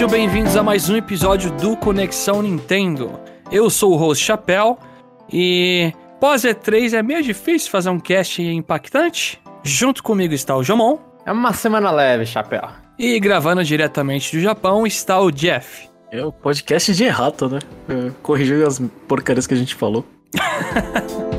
Sejam bem-vindos a mais um episódio do Conexão Nintendo. Eu sou o host Chapéu e pós E3 é meio difícil fazer um cast impactante. Junto comigo está o Jomon. É uma semana leve, Chapéu. E gravando diretamente do Japão está o Jeff. É o podcast de errata, né? É, corrigir as porcarias que a gente falou.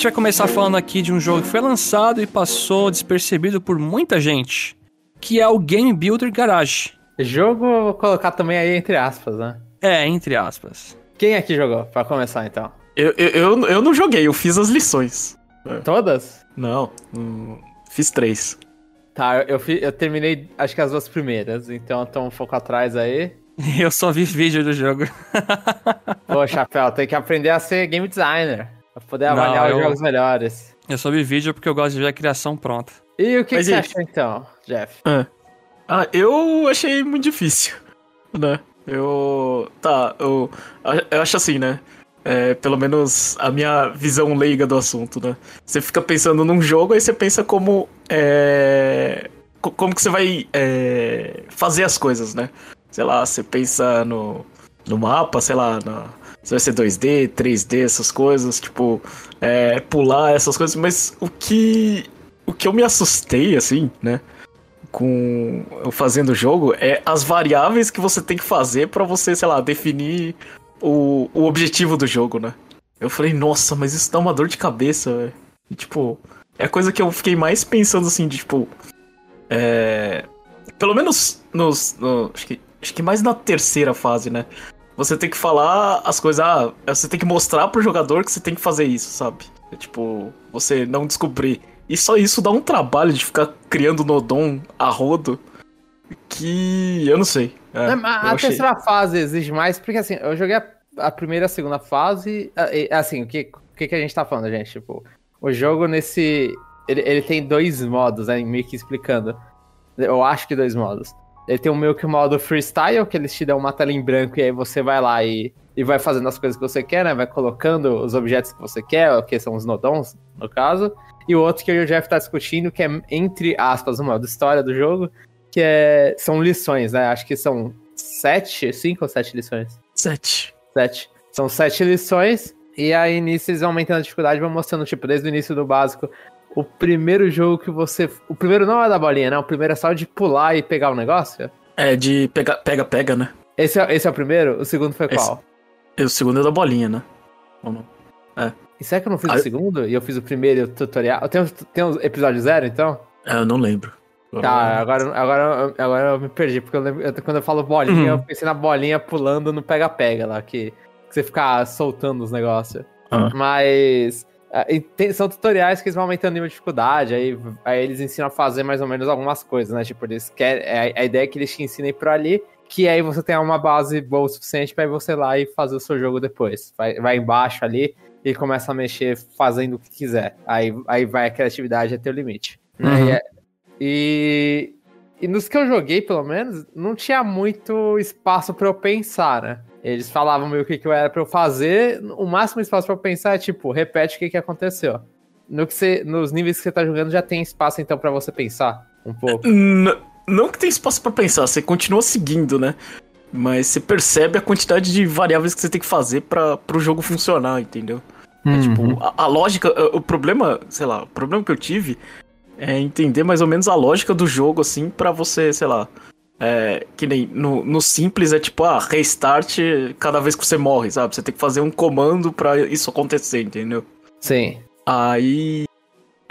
gente vai começar falando aqui de um jogo que foi lançado e passou despercebido por muita gente, que é o Game Builder Garage. Jogo, vou colocar também aí entre aspas, né? É, entre aspas. Quem aqui jogou? Pra começar então. Eu, eu, eu, eu não joguei, eu fiz as lições. Todas? Não, hum, fiz três. Tá, eu, fi- eu terminei acho que as duas primeiras, então tô um pouco atrás aí. Eu só vi vídeo do jogo. Pô, Chapéu, tem que aprender a ser game designer. Poder Não, avaliar eu- os jogos melhores. Eu vi vídeo porque eu gosto de ver a criação pronta. E o que, que você achou então, Jeff? Ah, eu achei muito difícil, né? Eu. Tá, eu, eu acho assim, né? É, pelo menos a minha visão leiga do assunto, né? Você fica pensando num jogo, aí você pensa como. É, co- como que você vai é, fazer as coisas, né? Sei lá, você pensa no, no mapa, sei lá, na, se vai ser 2D, 3D, essas coisas, tipo, é, pular essas coisas, mas o que. O que eu me assustei, assim, né? com eu fazendo o jogo é as variáveis que você tem que fazer pra você, sei lá, definir o, o objetivo do jogo, né? Eu falei, nossa, mas isso dá uma dor de cabeça, velho. Tipo, é a coisa que eu fiquei mais pensando assim, de tipo. É. Pelo menos nos. no- acho, que, acho que mais na terceira fase, né? Você tem que falar as coisas. Ah, você tem que mostrar pro jogador que você tem que fazer isso, sabe? É, tipo, você não descobrir. E só isso dá um trabalho de ficar criando Nodon a rodo. Que. eu não sei. É, Não, a achei- terceira fase exige mais, porque assim, eu joguei a, a primeira e a segunda fase. Assim, o que, o que, que a gente tá falando, gente? Tipo, o jogo nesse. Ele, ele tem dois modos, né? Meio que explicando. Eu acho que dois modos. Ele tem um meio que o modo freestyle, que eles te dão uma tela em branco e aí você vai lá e, e vai fazendo as coisas que você quer, né? Vai colocando os objetos que você quer, que são os nodons, no caso. E o outro que eu e o Jeff tá discutindo, que é, entre aspas, o modo história do jogo, que é, são lições, né? Acho que são sete, cinco ou sete lições? Sete. Sete. São sete lições, e aí nisso eles vão aumentando a dificuldade, vão mostrando, tipo, desde o início do básico, o primeiro jogo que você... O primeiro não é da bolinha, né? O primeiro é só de pular e pegar o negócio. É, de pega, pega, pega, né? Esse é, esse é o primeiro? O segundo foi Esse- qual? E o segundo é da bolinha, né? Ou não? E será que eu não fiz Ah, o segundo? E eu fiz o primeiro e o tutorial? Tem, um- tem um episódio zero, então? É, eu não lembro. Tá, agora, agora, agora eu me perdi, porque eu lembro, eu- quando eu falo bolinha, Uhum. eu pensei na bolinha pulando no pega-pega lá, que, que você fica soltando os negócios. Ah. Mas tem- são tutoriais que eles vão aumentando o nível de dificuldade, aí, aí eles ensinam a fazer mais ou menos algumas coisas, né? Tipo, eles querem, a, a ideia é que eles te ensinem por ali, que aí você tenha uma base boa o suficiente pra você ir lá e fazer o seu jogo depois. Vai, vai embaixo ali e começa a mexer fazendo o que quiser. Aí, aí vai a criatividade até o limite. né? Uhum. E é- E, e nos que eu joguei, pelo menos, não tinha muito espaço pra eu pensar, né? Eles falavam meio o que, que eu era pra eu fazer. O máximo espaço pra eu pensar é tipo, repete o que, que aconteceu. No que você, nos níveis que você tá jogando já tem espaço então pra você pensar um pouco. N- não que tem espaço pra pensar, você continua seguindo, né? Mas você percebe a quantidade de variáveis que você tem que fazer para pro jogo funcionar, entendeu? É, Uhum. tipo, a, a lógica, o o problema, sei lá, o problema que eu tive é entender mais ou menos a lógica do jogo, assim, pra você, sei lá. É, que nem no, no simples é tipo, ah, restart cada vez que você morre, sabe? Você tem que fazer um comando pra isso acontecer, entendeu? Sim. Aí.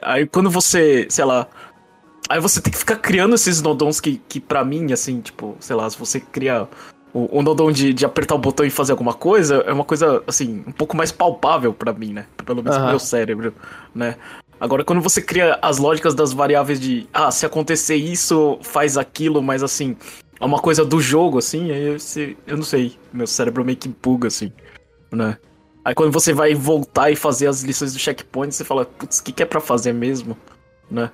Aí quando você, sei lá. Aí você tem que ficar criando esses nodons que, que pra mim, assim, tipo, sei lá, se você cria o, o nodon de, de apertar o botão e fazer alguma coisa, é uma coisa, assim, um pouco mais palpável pra mim, né? Pelo menos pro Aham. meu cérebro, né? Agora, quando você cria as lógicas das variáveis de, ah, se acontecer isso, faz aquilo, mas assim, é uma coisa do jogo, assim, aí você, eu não sei, meu cérebro meio que empuga, assim. né? Aí quando você vai voltar e fazer as lições do checkpoint, você fala, putz, o que, que é pra fazer mesmo? Né?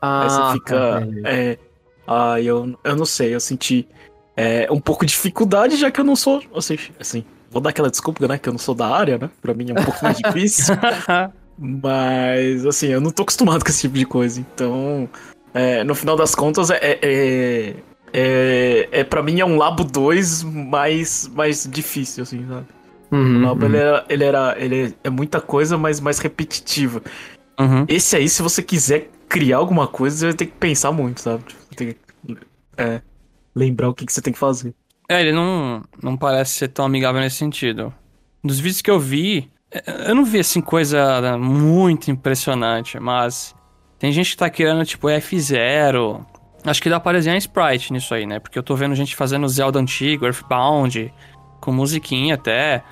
Ah, Aí você fica. tá. É. Ah, eu, eu não sei, eu senti é, um pouco de dificuldade, já que eu não sou. Assim, assim, vou dar aquela desculpa, né? Que eu não sou da área, né? Pra mim é um pouco mais difícil. Mas, assim, eu não tô acostumado com esse tipo de coisa. Então, é, no final das contas, é. é, é, é, pra mim é um Labo 2 mais, mais difícil, assim, sabe? Uhum, O Labo uhum. ele, era, ele era. Ele é muita coisa, mas mais repetitiva. Uhum. Esse aí, se você quiser criar alguma coisa, você vai ter que pensar muito, sabe? Tipo, Tem que é, lembrar o que, que você tem que fazer. É, ele não, não parece ser tão amigável nesse sentido. Nos vídeos que eu vi, eu não vi assim coisa muito impressionante, mas tem gente que tá criando tipo F0. Acho que dá pra desenhar sprite nisso aí, né? Porque eu tô vendo gente fazendo Zelda antigo, Earthbound, com musiquinha até.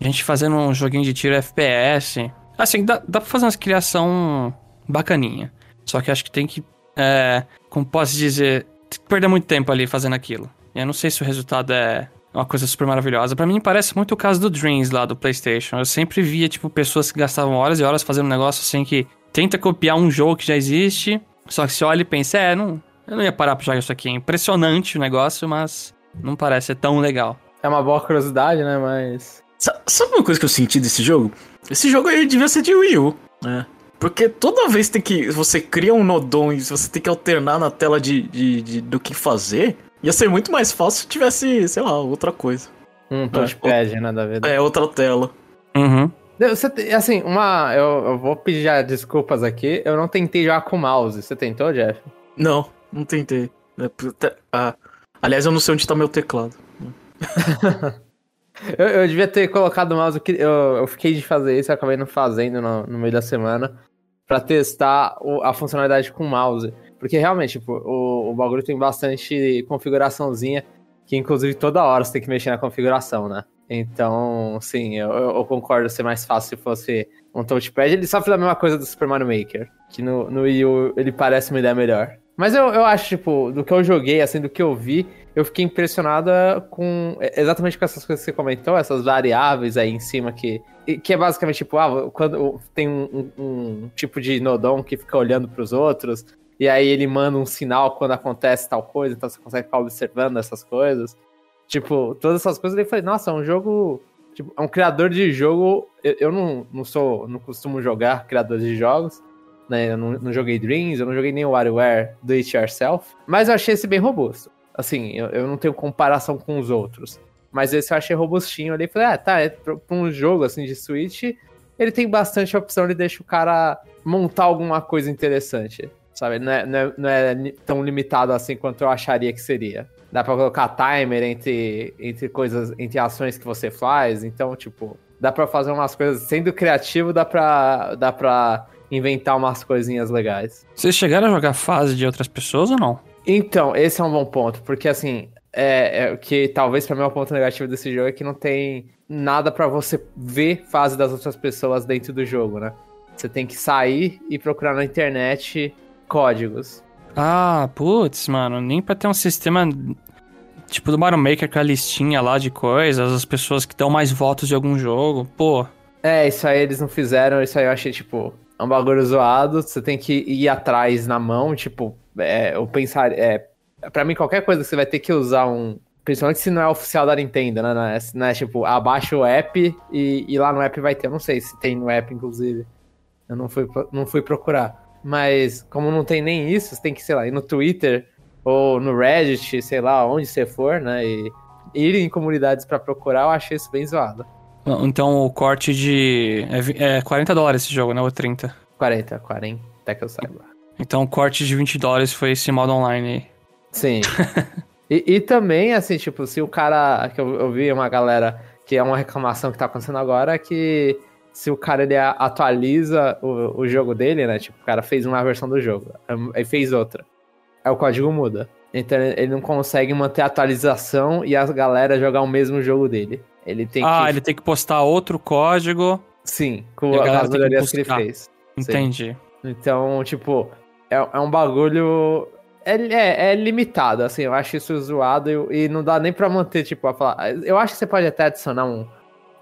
Gente fazendo um joguinho de tiro FPS. Assim, dá, dá pra fazer uma criação bacaninha. Só que acho que tem que, é, como posso dizer, tem que perder muito tempo ali fazendo aquilo. E eu não sei se o resultado é uma coisa super maravilhosa. Pra mim parece muito o caso do Dreams lá do PlayStation. Eu sempre via, tipo, pessoas que gastavam horas e horas fazendo um negócio assim que tenta copiar um jogo que já existe. Só que você olha e pensa, é, não, eu não ia parar pra jogar isso aqui. É impressionante o negócio, mas não parece ser tão legal. É uma boa curiosidade, né? Mas. Sa- Sabe uma coisa que eu senti desse jogo? Esse jogo aí devia ser de Wii U, né? Porque toda vez tem que você cria um nodon e você tem que alternar na tela de, de- de- do que fazer, ia ser muito mais fácil se tivesse, sei lá, outra coisa. Um touchpad, né, da vida. É, outra tela. Uhum. Você, assim, uma. Eu, eu vou pedir já desculpas aqui. Eu não tentei jogar com mouse. Você tentou, Jeff? Não, não tentei. É, ah, aliás, eu não sei onde tá meu teclado. Eu, eu devia ter colocado o mouse. Eu, eu fiquei de fazer isso, eu acabei não fazendo no, no meio da semana. Pra testar o- a funcionalidade com o mouse. Porque realmente, tipo, o, o bagulho tem bastante configuraçãozinha. Que inclusive toda hora você tem que mexer na configuração, né? Então, sim, eu, eu- concordo ser mais fácil se fosse um touchpad. Ele sofre da mesma coisa do Super Mario Maker. Que no, no Wii U ele parece uma ideia melhor. Mas eu, eu acho, tipo, do que eu joguei, assim, do que eu vi, eu fiquei impressionada com é, exatamente com essas coisas que você comentou, essas variáveis aí em cima que. Que é basicamente tipo, ah, quando tem um, um- um tipo de nodon que fica olhando pros outros, e aí ele manda um sinal quando acontece tal coisa, então você consegue ficar observando essas coisas. Tipo, todas essas coisas, eu falei, nossa, é um jogo. Tipo, é um criador de jogo. Eu, eu não, não sou. não costumo jogar criadores de jogos. Né? Eu não, não joguei Dreams, eu não joguei nem o WarioWare Do It Yourself. Mas eu achei esse bem robusto. Assim, eu, eu não tenho comparação com os outros. Mas esse eu achei robustinho ali. Falei, ah, tá, é pra, um jogo assim de Switch, ele tem bastante opção, ele deixa o cara montar alguma coisa interessante. Sabe? Não é, não é, não é tão limitado assim quanto eu acharia que seria. Dá pra colocar timer entre, entre coisas, entre ações que você faz. Então, tipo, dá pra fazer umas coisas. Sendo criativo, dá pra, dá pra inventar umas coisinhas legais. Vocês chegaram a jogar fase de outras pessoas ou não? Então, esse é um bom ponto, porque assim, é, é o que talvez pra mim é o ponto negativo desse jogo é que não tem nada pra você ver fase das outras pessoas dentro do jogo, né? Você tem que sair e procurar na internet códigos. Ah, putz, mano, nem pra ter um sistema tipo do Mario Maker com a listinha lá de coisas, as pessoas que dão mais votos de algum jogo. Pô, É, isso aí eles não fizeram, isso aí eu achei, tipo, é um bagulho zoado, você tem que ir atrás na mão, tipo, é, eu pensar, é, pra mim qualquer coisa que você vai ter que usar um, principalmente se não é oficial da Nintendo, né, não é, não é, tipo, abaixa o app e, e lá no app vai ter, eu não sei se tem no app, inclusive, eu não fui, não fui procurar, mas como não tem nem isso, você tem que, sei lá, ir no Twitter ou no Reddit, sei lá, onde você for, né, e ir em comunidades pra procurar, eu achei isso bem zoado. então o corte de. É, vi- é 40 dólares esse jogo, né? Ou 30. 40, 40, até que eu saiba. Então o corte de 20 dólares foi esse modo online aí. Sim. e, e também, assim, tipo, se o cara. Que eu, eu vi uma galera que é uma reclamação que tá acontecendo agora, é que se o cara ele atualiza o, o jogo dele, né? Tipo, o cara fez uma versão do jogo, aí fez outra. Aí o código muda. Então ele não consegue manter a atualização e a galera jogar o mesmo jogo dele. Ele tem ah, que. ele tem que postar outro código. Sim, com as tem que melhorias que ele fez. Entendi. Então, tipo, é, é um bagulho. É, é, é limitado, assim, eu acho isso zoado e, e não dá nem pra manter, tipo, a falar. Eu acho que você pode até adicionar um,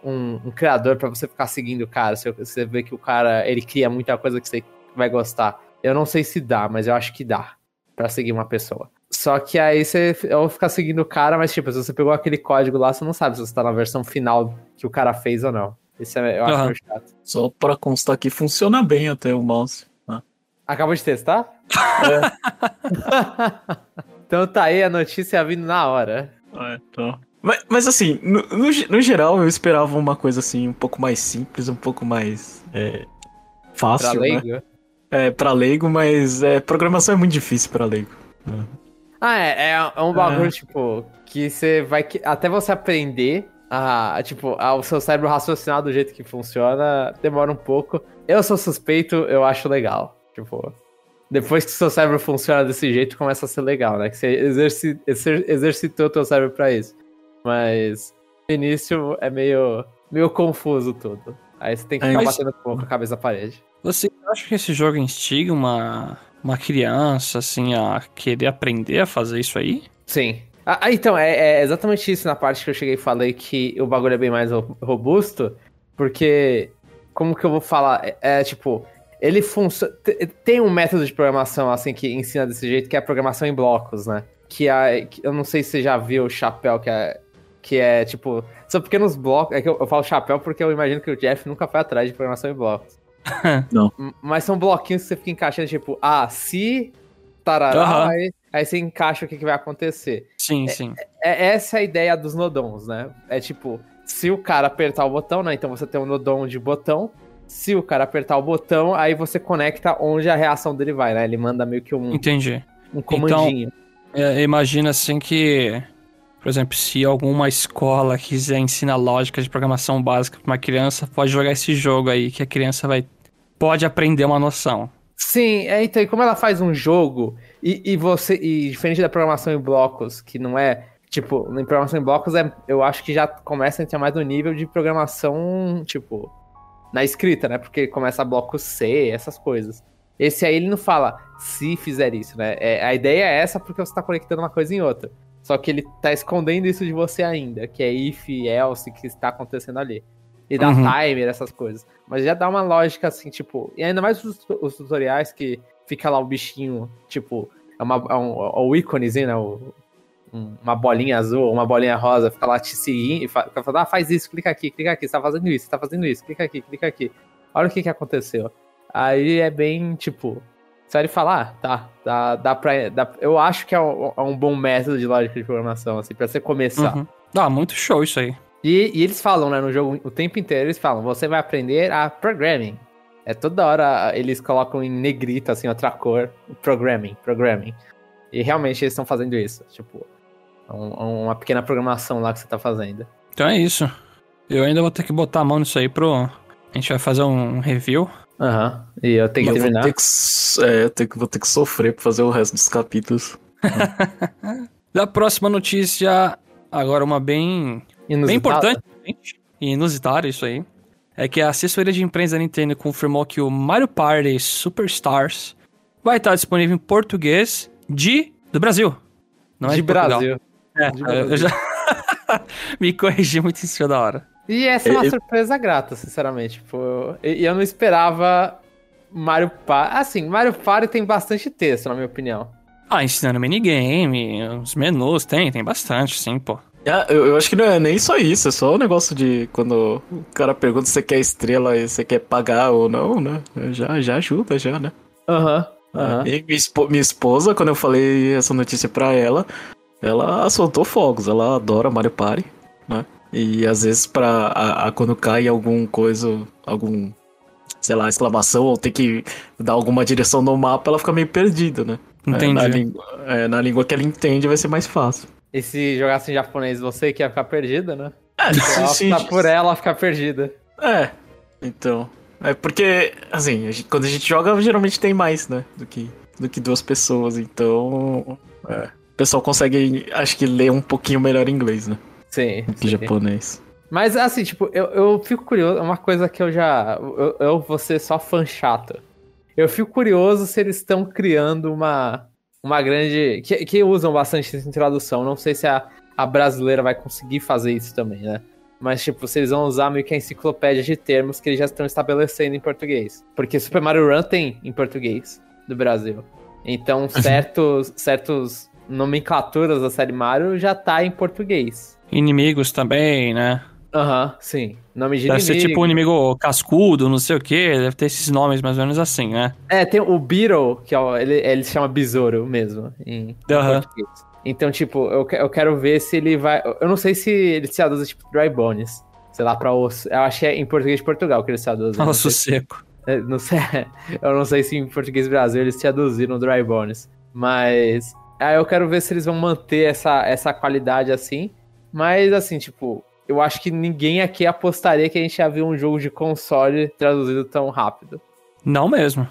um, um criador pra você ficar seguindo o cara. Se você vê que o cara, ele cria muita coisa que você vai gostar. Eu não sei se dá, mas eu acho que dá pra seguir uma pessoa. Só que aí você vai ficar seguindo o cara, mas tipo, se você pegou aquele código lá, você não sabe se você tá na versão final que o cara fez ou não. Isso é, eu acho meio chato. Só pra constar que funciona bem até o mouse. né? Acabou de testar? então tá aí a notícia vindo na hora. É, então. Mas, mas assim, no, no, no geral, eu esperava uma coisa assim, um pouco mais simples, um pouco mais é, fácil, Pra né? leigo. É, pra leigo, mas é, programação é muito difícil pra leigo. Ah, é, é, é um bagulho, É. tipo, que você vai. Até você aprender a, tipo, a, o seu cérebro raciocinar do jeito que funciona, demora um pouco. Eu sou suspeito, eu acho legal. Tipo, depois que o seu cérebro funciona desse jeito, começa a ser legal, né? Que você exerci, exer- exercitou o teu cérebro pra isso. Mas no início é meio, meio confuso tudo. Aí você tem que É, ficar mas- batendo pouco a cabeça na parede. Você acha que esse jogo instiga uma, uma criança, assim, a querer aprender a fazer isso aí? Sim. Ah, ah, então, é, é exatamente isso na parte que eu cheguei e falei que o bagulho é bem mais ro- robusto, porque, como que eu vou falar? É, é, tipo, ele funciona. Tem um método de programação, assim, que ensina desse jeito, que é a programação em blocos, né? Que, é, que eu não sei se você já viu o chapéu, que é, que é tipo. São pequenos blocos. É que eu, eu falo chapéu porque eu imagino que o Jeff nunca foi atrás de programação em blocos. Não. Mas são bloquinhos que você fica encaixando, tipo, ah, se. Tarará, Aham. aí, aí você encaixa o que, que vai acontecer. Sim, sim. É essa a ideia dos nodons, né? É tipo, se o cara apertar o botão, né? Então você tem um nodon de botão. Se o cara apertar o botão, aí você conecta onde a reação dele vai, né? Ele manda meio que um, Entendi. um comandinho. É, imagina assim que, por exemplo, se alguma escola quiser ensinar lógica de programação básica pra uma criança, pode jogar esse jogo aí, que a criança vai pode aprender uma noção. Sim, é, então, e como ela faz um jogo, e, e você. E diferente da programação em blocos, que não é. Tipo, em programação em blocos, é, eu acho que já começa a entrar mais no nível de programação, tipo, na escrita, né? Porque começa bloco C, essas coisas. Esse aí ele não fala se fizer isso, né? É, a ideia é essa porque você tá conectando uma coisa em outra. Só que ele tá escondendo isso de você ainda, que é if, else, que está acontecendo ali. E dá Uhum. timer, essas coisas. Mas já dá uma lógica assim, tipo. E ainda mais os, os tutoriais que fica lá o bichinho, tipo, é, uma, é um, é o íconezinho, né? O- um- uma bolinha azul, uma bolinha rosa, fica lá te seguindo e fa- fica falando, ah, faz isso, clica aqui, clica aqui, você tá fazendo isso, você tá fazendo isso, clica aqui, clica aqui. Olha o que que aconteceu. Aí é bem, tipo, vai falar, ah, tá, dá, dá pra. Dá, eu acho que é um, é um bom método de lógica de programação, assim, pra você começar. Uhum. Ah, muito show isso aí. E, e eles falam, né, no jogo, o tempo inteiro, eles falam, você vai aprender a programming. É toda hora eles colocam em negrito, assim, outra cor, programming, programming. E realmente eles estão fazendo isso, tipo, um- uma pequena programação lá que você tá fazendo. Então é isso. Eu ainda vou ter que botar a mão nisso aí pro. A gente vai fazer um review. Aham, e eu tenho que vou terminar. ter que, é, eu tenho que- vou ter que sofrer pra fazer o resto dos capítulos. Da próxima notícia, agora uma bem Inusitada. Bem importante e inusitada isso aí. É que a assessoria de imprensa da Nintendo confirmou que o Mario Party Superstars vai estar disponível em português de do Brasil. Não é de de. Brasil. É, de eu já me corrigi muito em cima da hora. E essa é uma Eu- surpresa grata, sinceramente. Tipo, e, e eu não esperava Mario Party. Assim, Mario Party tem bastante texto, na minha opinião. Ah, ensinando minigame, os menus, tem, tem bastante, sim, pô. Ah, eu, eu acho que não é nem só isso, é só o negócio de quando o cara pergunta se você quer estrela e você quer pagar ou não, né? Já, já ajuda, já, né? Aham. aham. E minha, espo- minha esposa, quando eu falei essa notícia pra ela, ela soltou fogos, ela adora Mario Party, né? E às vezes pra a, a- quando cai algum coisa, algum, sei lá, exclamação, ou tem que dar alguma direção no mapa, ela fica meio perdida, né? É, na, Entendi. língua, é, na língua que ela entende vai ser mais fácil. E se jogasse em japonês, você que ia ficar perdida, né? É, Ela sim, optar por ela ficar perdida. É, então. É porque, assim, a gente- quando a gente joga, geralmente tem mais, né? Do que, do que duas pessoas. Então. É. O pessoal consegue, acho que, ler um pouquinho melhor inglês, né? Sim. Do sim. japonês. Mas assim, tipo, eu, eu fico curioso, é uma coisa que eu já. Eu, eu vou ser só fã chato. Eu fico curioso se eles estão criando uma. Uma grande. Que, que usam bastante isso em tradução. Não sei se a, a brasileira vai conseguir fazer isso também, né? mas, tipo, vocês vão usar meio que a enciclopédia de termos que eles já estão estabelecendo em português. Porque Super Mario Run tem em português do Brasil. Então, certos, certos nomenclaturas da série Mario já tá em português. Inimigos também, né? Aham, sim. Nome de Deve inimigo. ser tipo um inimigo cascudo, não sei o que. Deve ter esses nomes mais ou menos assim, né? É, tem o Beetle, que é o- ele, ele se chama Besouro mesmo, em, português. Então, tipo, eu, eu quero ver se ele vai... Eu não sei se ele se traduz, tipo, Dry Bones. Sei lá, pra osso. Eu acho que é em português de Portugal que ele se? Não Osso seco. É, Não sei, eu não sei se em português Brasil eles traduziram Dry Bones, mas aí eu quero ver se eles vão manter essa, essa qualidade assim. Mas assim, tipo, eu acho que ninguém aqui apostaria que a gente ia ver um jogo de console traduzido tão rápido. Não mesmo.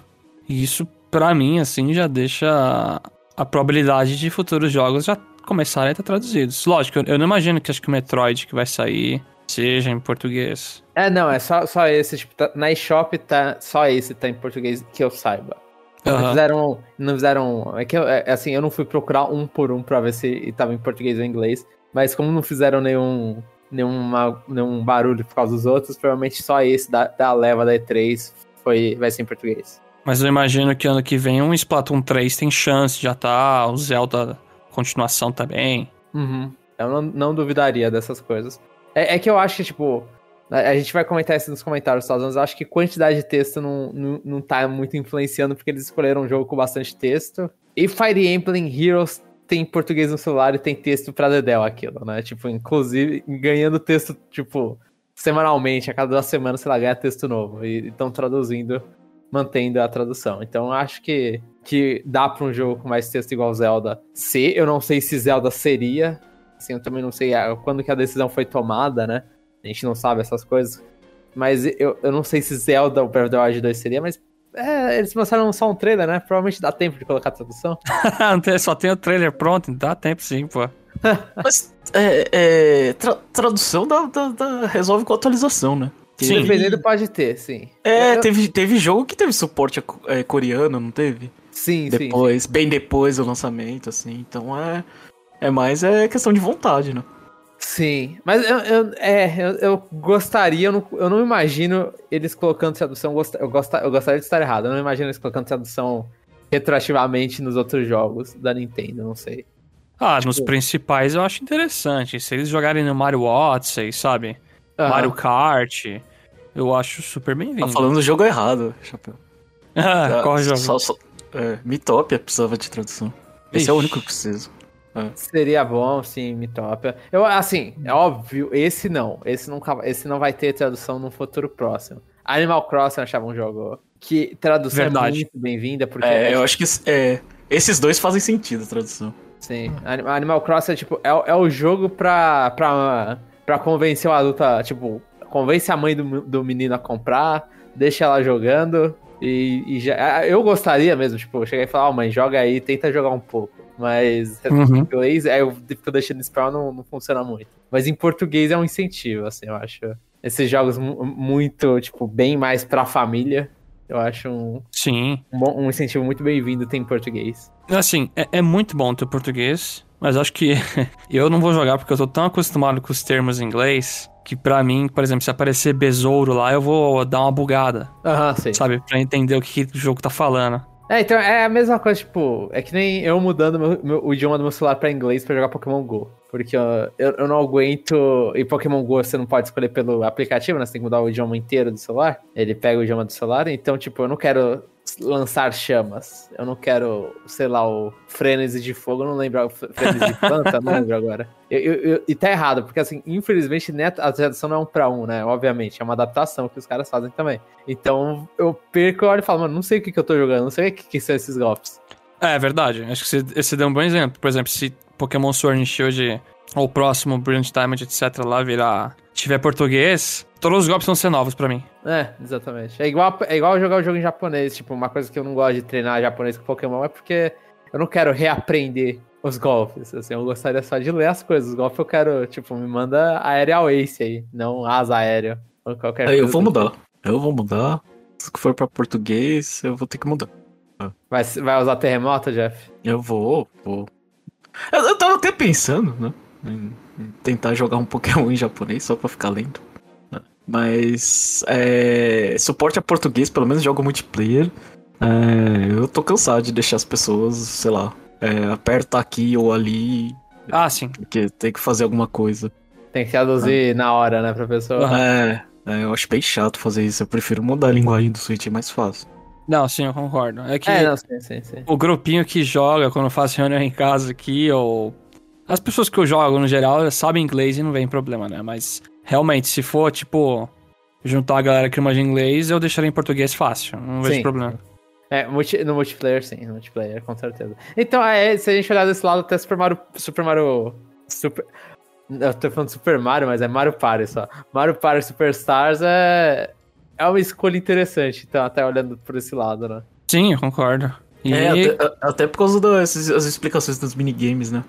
E isso, pra mim, assim, já deixa a probabilidade de futuros jogos já começarem a estar traduzidos. Lógico, eu- não imagino que acho que o Metroid que vai sair seja em português. É, não, é só, só esse, tipo, tá- na eShop tá só esse tá em português que eu saiba. Não Aham. fizeram, não fizeram, é que eu- é, assim, eu não fui procurar um por um pra ver se tava em português ou inglês, mas como não fizeram nenhum, nenhuma, nenhum barulho por causa dos outros, provavelmente só esse da, da leva da E3 foi, vai ser em português. Mas eu imagino que ano que vem um Splatoon 3 tem chance, já tá. O Zelda continuação também. Uhum. Eu não, não duvidaria dessas coisas. É, é que eu acho que, tipo, a, a gente vai comentar isso nos comentários, tá? mas eu acho que quantidade de texto não, não, não tá muito influenciando, porque eles escolheram um jogo com bastante texto. E Fire Emblem Heroes tem português no celular e tem texto pra Dedel aquilo, né? Tipo, inclusive, ganhando texto, tipo, semanalmente, a cada duas semanas, sei lá, ganha texto novo. E estão traduzindo, mantendo a tradução. Então acho que, que dá pra um jogo com mais texto igual Zelda ser. Eu não sei se Zelda seria. Assim, eu também não sei ah, quando que a decisão foi tomada, né? A gente não sabe essas coisas. Mas eu, eu não sei se Zelda ou Breath of the Wild 2 seria, mas é, eles mostraram só um trailer, né? Provavelmente dá tempo de colocar a tradução. Só tem o trailer pronto, dá tempo sim, pô. Mas é, é, tra- tradução dá, dá- dá- resolve com atualização, né? Sim. Dependendo, pode ter, sim. É, Eu- teve, teve jogo que teve suporte é, coreano, não teve? Sim, sim. Depois, bem depois do lançamento, assim. Então é, é mais é questão de vontade, né? Sim, mas eu, eu- é, eu, eu gostaria, eu não, eu não imagino eles colocando tradução, eu, gost- eu, gosta- eu gostaria de estar errado, eu não imagino eles colocando tradução retroativamente nos outros jogos da Nintendo, não sei. Ah, nos Tipo- principais eu acho interessante. Se eles jogarem no Mario Odyssey, sabe? Aham. Mario Kart, eu acho super bem-vindo. Tá falando do jogo errado, Chapéu. Ah, qual Ah, jogo? Só, só, é, Mitopia precisava de tradução. Esse é o Ixi. único que precisa. Seria bom, sim, Mitopia. Eu, assim, é óbvio, esse não. Esse, nunca, esse não vai ter tradução no futuro próximo. Animal Crossing eu achava um jogo que tradução Verdade. é muito bem-vinda, porque É, eu acho que é, esses dois fazem sentido, a tradução. Sim, Anim- Animal Crossing é tipo, é, o- é o jogo pra, pra, pra convencer o adulto a, tipo, convence a mãe do, do menino a comprar, deixa ela jogando e, e já. Eu gostaria mesmo, tipo, chegar e falar, ó, mãe, joga aí, tenta jogar um pouco. Mas em Uhum. inglês, aí eu fico deixando esperar, não, não funciona muito. Mas em português é um incentivo, assim, eu acho. Esses jogos mu- muito, tipo, bem mais pra família, eu acho um, Sim. um, um incentivo muito bem-vindo ter em português. Assim, é, é muito bom ter português, mas acho que eu não vou jogar porque eu tô tão acostumado com os termos em inglês que pra mim, por exemplo, se aparecer besouro lá, eu vou dar uma bugada, Aham, sei. sabe? Pra entender o que, que o jogo tá falando. É, então é a mesma coisa, tipo, é que nem eu mudando meu- meu- o idioma do meu celular pra inglês pra jogar Pokémon GO. Porque eu, eu não aguento. E Pokémon GO você não pode escolher pelo aplicativo, né? Você tem que mudar o idioma inteiro do celular. Ele pega o idioma do celular, então, tipo, eu não quero lançar chamas. Eu não quero, sei lá, o frenesi de fogo, não lembro. Frenesi de planta, não lembro agora. Eu- eu- eu- e tá errado, porque assim, infelizmente, né, a tradução não é um pra um, né? Obviamente, é uma adaptação que os caras fazem também. Então eu perco, eu olho e falo, mano, não sei o que, que eu tô jogando, não sei o que, que são esses golpes. É, é verdade. Acho que você, você deu um bom exemplo. Por exemplo, se Pokémon Sword and Shield ou o próximo Brilliant Diamond, etc. lá virar... tiver português, todos os golpes vão ser novos pra mim. É, exatamente. É igual, é igual jogar o jogo em japonês. Tipo, uma coisa que eu não gosto de treinar japonês com Pokémon é porque eu não quero reaprender os golpes. Assim, eu gostaria só de ler as coisas. Os golpes eu quero, tipo, me manda Aerial Ace aí, não asa aéreo. Ou qualquer Aí eu vou mudar. Eu vou mudar. Se for pra português, eu vou ter que mudar. Vai, vai usar terremoto, Jeff? Eu vou, vou. Eu, eu tava até pensando, né? Em- em tentar jogar um Pokémon em japonês só pra ficar lendo. né? Mas é, suporte a português, pelo menos jogo multiplayer. É, eu tô cansado de deixar as pessoas, sei lá, é, aperta aqui ou ali, Ah, sim. porque tem que fazer alguma coisa. Tem que traduzir na hora, né, pra pessoa. Aham. É, é, eu acho bem chato fazer isso. Eu prefiro mudar a linguagem do Switch, é mais fácil. Não, sim, eu concordo. É que É, não, sim, sim, sim. o grupinho que joga quando faço reunião em casa aqui, ou. As pessoas que eu jogo no geral sabem inglês e não vem problema, né? Mas realmente, se for, tipo, juntar a galera que manja inglês, eu deixaria em português fácil. Não vejo Sim. problema. É, no multiplayer, sim, no multiplayer, com certeza. Então, é, se a gente olhar desse lado, até Super Mario. Super Mario. Super. Eu tô falando Super Mario, mas é Mario Party só. Mario Party Superstars é. É uma escolha interessante, então, até olhando por esse lado, né? Sim, eu concordo. E É, até, até por causa das as explicações dos minigames, né?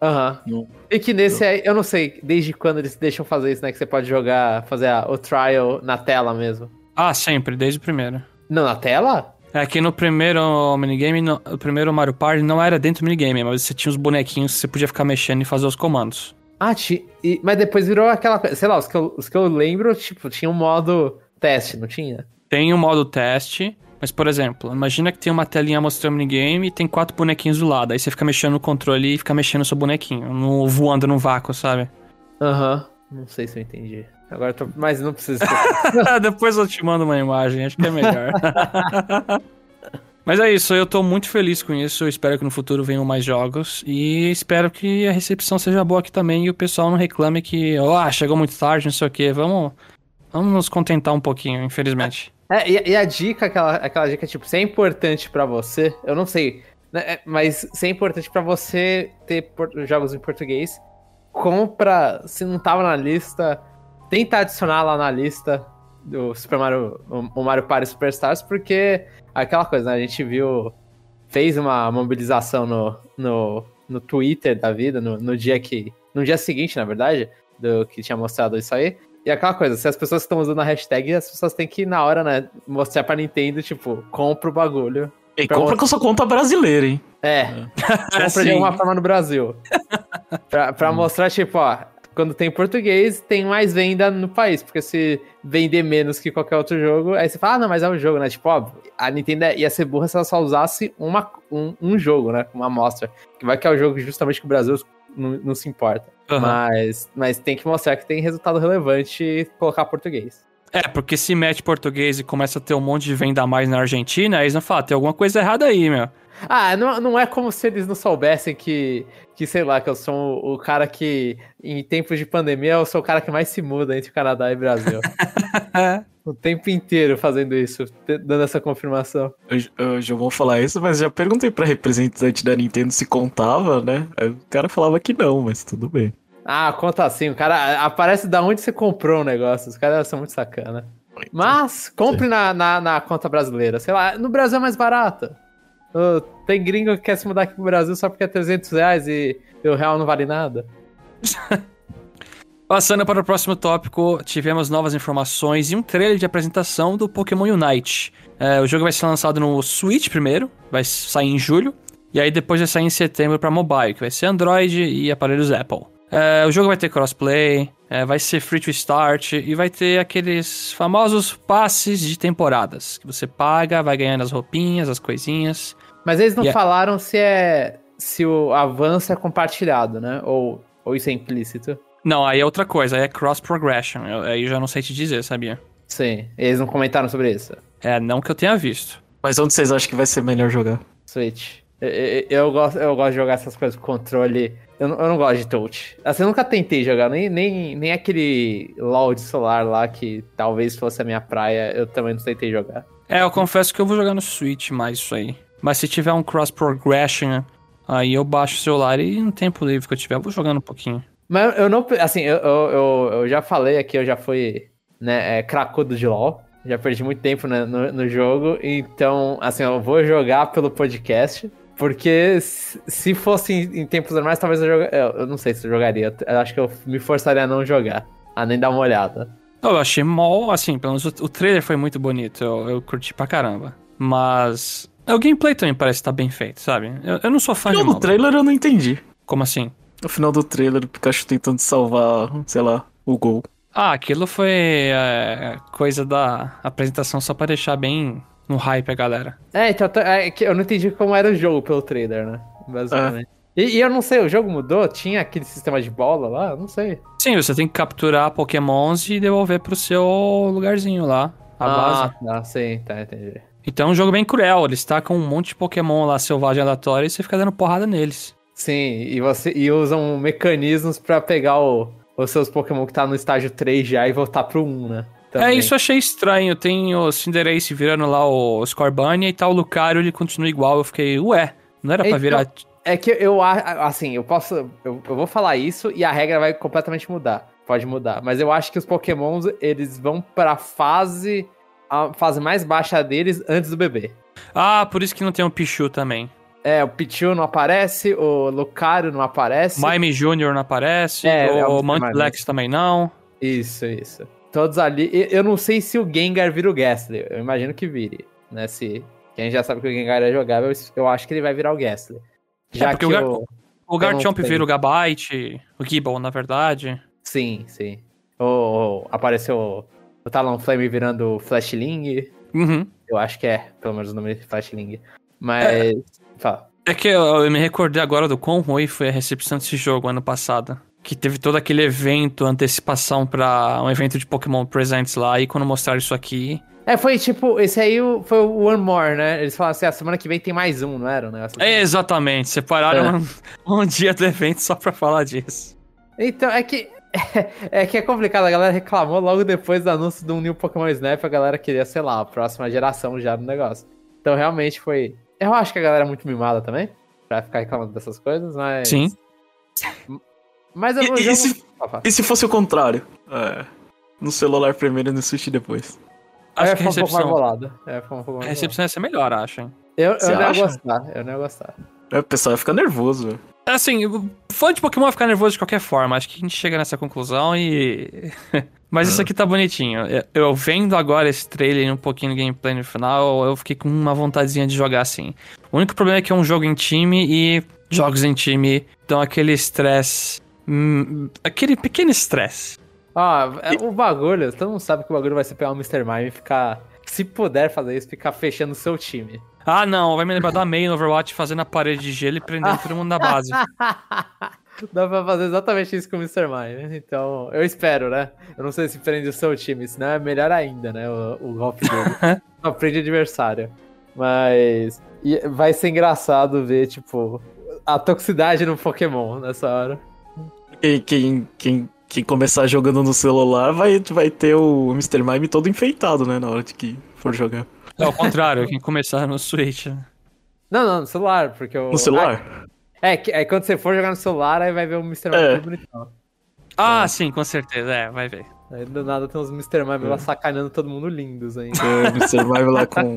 Aham. Não. E que nesse aí, eu não sei desde quando eles deixam fazer isso, né? Que você pode jogar, fazer a- o trial na tela mesmo. Ah, sempre, desde o primeiro. Não, na tela? É que no primeiro minigame, no, o primeiro Mario Party não era dentro do minigame, mas você tinha os bonequinhos que você podia ficar mexendo e fazer os comandos. Ah, ti, e- mas depois virou aquela coisa. Sei lá, os que, eu, os que eu lembro, tipo, tinha um modo teste, não tinha? Tem o modo teste, mas por exemplo, imagina que tem uma telinha mostrando minigame e tem quatro bonequinhos do lado. Aí você fica mexendo no controle e fica mexendo no seu bonequinho, no, voando no vácuo, sabe? Aham. Não sei se eu entendi. Agora eu tô. Mas não precisa. Depois eu te mando uma imagem, acho que é melhor. Mas é isso, eu tô muito feliz com isso. Eu espero que no futuro venham mais jogos. E espero que a recepção seja boa aqui também e o pessoal não reclame que, ó, ah, chegou muito tarde, não sei o quê. Vamos, vamos nos contentar um pouquinho, infelizmente. É, e, e a dica, aquela, aquela dica, tipo, se é importante pra você, eu não sei, né, é, mas se é importante pra você ter jogos em português, compra, se não tava na lista, tenta adicionar lá na lista do Super Mario, o Mario Party Superstars, porque aquela coisa, né, a gente viu, fez uma mobilização no, no, no Twitter da vida, no, no dia que, no dia seguinte, na verdade, do que tinha mostrado isso aí, e aquela coisa, se as pessoas estão usando a hashtag, as pessoas têm que, na hora, né, mostrar pra Nintendo, tipo, compra o bagulho. E Pra compra com sua conta brasileira, hein? É, compra de alguma forma no Brasil. pra pra mostrar, tipo, ó, quando tem português, tem mais venda no país. Porque se vender menos que qualquer outro jogo, aí você fala, ah, não, mas é um jogo, né? Tipo, ó, a Nintendo ia ser burra se ela só usasse uma, um, um jogo, né? Uma amostra. Que vai que é o jogo justamente que o Brasil não, não se importa. Aham. Mas, mas tem que mostrar que tem resultado relevante e colocar português. É, porque se mete português e começa a ter um monte de venda a mais na Argentina, aí eles vão falar, tem alguma coisa errada aí, meu. Ah, não, não é como se eles não soubessem que, que, sei lá, que eu sou o, o cara que, em tempos de pandemia, eu sou o cara que mais se muda entre Canadá e Brasil. o tempo inteiro fazendo isso, dando essa confirmação. Eu, eu já vou falar isso, mas já perguntei pra representante da Nintendo se contava, né? O cara falava que não, mas tudo bem. Ah, conta assim, o cara aparece da onde você comprou o negócio, os caras são muito sacana. Mas, compre na, na, na conta brasileira, sei lá, no Brasil é mais barato. Tem gringo que quer se mudar aqui pro Brasil só porque é 300 reais e, e o real não vale nada. Passando para o próximo tópico, tivemos novas informações e um trailer de apresentação do Pokémon Unite. É, o jogo vai ser lançado no Switch primeiro, vai sair em julho, e aí depois vai sair em setembro para mobile, que vai ser Android e aparelhos Apple. É, o jogo vai ter crossplay, é, vai ser free to start e vai ter aqueles famosos passes de temporadas, que você paga, vai ganhando as roupinhas, as coisinhas. Mas eles não Yeah. falaram se é se o avanço é compartilhado, né? Ou, ou isso é implícito. Não, aí é outra coisa, aí é cross progression, eu- aí eu já não sei te dizer, sabia? Sim, eles não comentaram sobre isso. É, não que eu tenha visto. Mas onde vocês acham que vai ser melhor jogar? Switch. Eu, eu, eu gosto, eu gosto de jogar essas coisas com controle. Eu, não- eu não gosto de touch. Assim, eu nunca tentei jogar, nem, nem, nem aquele LOL de celular lá que talvez fosse a minha praia, eu também não tentei jogar. É, eu confesso que eu vou jogar no Switch mais isso aí. Mas se tiver um cross progression, aí eu baixo o celular e no tempo livre que eu tiver, eu vou jogando um pouquinho. Mas eu não. Assim, eu, eu, eu, eu já falei aqui, eu já fui né, é, cracudo de LOL. Já perdi muito tempo né, no, no jogo. Então, assim, eu vou jogar pelo podcast. Porque se se fosse em, em tempos normais, talvez eu jogaria. Eu, não sei se eu jogaria. Eu acho que eu me forçaria a não jogar. A nem dar uma olhada. Eu achei mó, assim, pelo menos o, o trailer foi muito bonito, eu, eu curti pra caramba. Mas o gameplay também parece estar bem feito, sabe? Eu, eu não sou fã de Não, MOBA. no trailer eu não entendi. Como assim? O final do trailer, o Pikachu tentando salvar, sei lá, o gol. Ah, aquilo foi é, coisa da apresentação só pra deixar bem no hype a galera. É, então tô- é que eu não entendi como era o jogo pelo trailer, né? Basicamente. E, e eu não sei, o jogo mudou? Tinha aquele sistema de bola lá? Eu Não sei. Sim, você tem que capturar pokémons e devolver pro seu lugarzinho lá, a base. Ah, tá, sim, tá, entendi. Então é um jogo bem cruel, eles tacam um monte de pokémon lá selvagem aleatório e você fica dando porrada neles. Sim, e você e usam mecanismos pra pegar o- os seus Pokémon que tá no estágio 3 já e voltar pro 1, né? É, Também. isso eu achei estranho. Tem o Cinderace virando lá o Scorbunny e tá o Lucario, ele continua igual. Eu fiquei, ué, não era pra Então- virar... É que eu acho, assim, eu posso. Eu, eu vou falar isso e a regra vai completamente mudar. Pode mudar. Mas eu acho que os Pokémons, eles vão pra fase. A fase mais baixa deles antes do bebê. Ah, por isso que não tem o Pichu também. É, o Pichu não aparece, o Lucario não aparece. Mime Jr. não aparece, É, é o o Munchlax também não. Isso, isso. Todos ali. Eu não sei se o Gengar vira o Gastly. Eu imagino que vire. Né? Se. Quem já sabe que o Gengar é jogável, eu acho que ele vai virar o Gastly. Já É, porque que o Gar- o. O Garchomp vira o Gabite, o Gible, na verdade. Sim, sim. O, o- apareceu o, Talonflame virando o Flashling. Uhum. Eu acho que é, pelo menos o nome de Flashling. Mas. Fala. É que eu, eu me recordei agora do quão ruim foi a recepção desse jogo ano passado. Que teve todo aquele evento, antecipação pra um evento de Pokémon Presents lá, e quando mostraram isso aqui. É, foi tipo, esse aí foi o One More, né? Eles falaram assim, a semana que vem tem mais um, não era o negócio? assim? É, exatamente, separaram um, um dia do evento só pra falar disso. Então, é que. É que é complicado, a galera reclamou logo depois do anúncio do New Pokémon Snap, a galera queria, sei lá, a próxima geração já do negócio. Então realmente foi. Eu acho que a galera é muito mimada também, pra ficar reclamando dessas coisas, mas. Sim. Mas eu E- vou. e se-. E se fosse o contrário? É. No celular primeiro e no Switch depois. Acho ia que a ficar um pouco mais recepção. É, um pouco a recepção ia ser melhor, acho, hein? Eu, eu não ia gostar, eu não ia gostar. É, o pessoal ia ficar nervoso, velho. Assim, o fã de Pokémon vai ficar nervoso de qualquer forma. Acho que a gente chega nessa conclusão e. Mas isso aqui tá bonitinho. Eu- Eu vendo agora esse trailer e um pouquinho do gameplay no final, eu fiquei com uma vontadezinha de jogar assim. O único problema é que é um jogo em time e jogos em time dão aquele estresse. Hum, aquele pequeno estresse. É, o bagulho, todo mundo sabe que o bagulho vai ser pegar o Mr. Mime e ficar. Se puder fazer isso, ficar fechando o seu time. Ah, não, vai me lembrar da May no Overwatch fazendo a parede de gelo e prendendo todo mundo na base. Dá pra fazer exatamente isso com o Mr. Mime. Então, eu espero, né? Eu não sei se prende o seu time, senão é melhor ainda, né? O, o golpe dele. Só prende adversário. Mas vai ser engraçado ver, tipo, a toxicidade no Pokémon nessa hora. Quem, quem, quem, quem começar jogando no celular vai, vai ter o Mr. Mime todo enfeitado, né? Na hora de que for jogar. É o contrário, quem começar no Switch. Não, não, no celular, porque o. No celular? É, que- é quando você for jogar no celular, aí vai ver o Mr. Mime É. todo bonitão. Ah, sim, com certeza, é, vai ver. Aí do nada tem uns Mr. Mime lá sacaneando todo mundo lindos ainda. É, Mr. Mime lá com,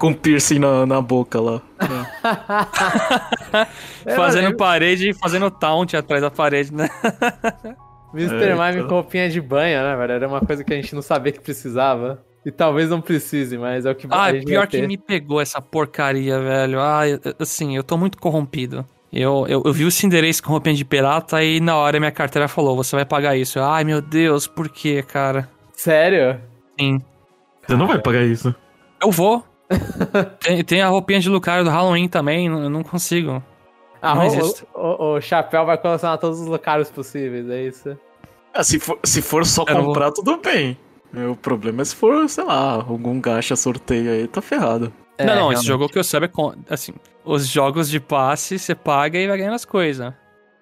com piercing na, na boca lá. É, fazendo mano, parede e fazendo taunt atrás da parede, né? Mr. É, Mime então. com roupinha de banho, né, velho? Era uma coisa que a gente não sabia que precisava. E talvez não precise, mas é o que Ah, a gente pior que me pegou essa porcaria, velho. Ah, assim, eu tô muito corrompido. Eu, eu, eu vi o Cinderace com roupinha de pirata e na hora minha carteira falou, você vai pagar isso. Eu, Ai, meu Deus, por quê, cara? Sério? Sim, Você não vai pagar isso. eu vou. Tem, tem a roupinha de Lucario do Halloween também, não- eu não consigo. Ah, Não o, o, o- chapéu vai colecionar todos os locais possíveis, é isso? Ah, se, for, se for só Eu não vou- comprar, tudo bem. O problema é se for, sei lá, algum gacha sorteio aí, tá ferrado. É, não, não, esse realmente. jogo que eu saiba é com, assim, os jogos de passe você paga e vai ganhando as coisas.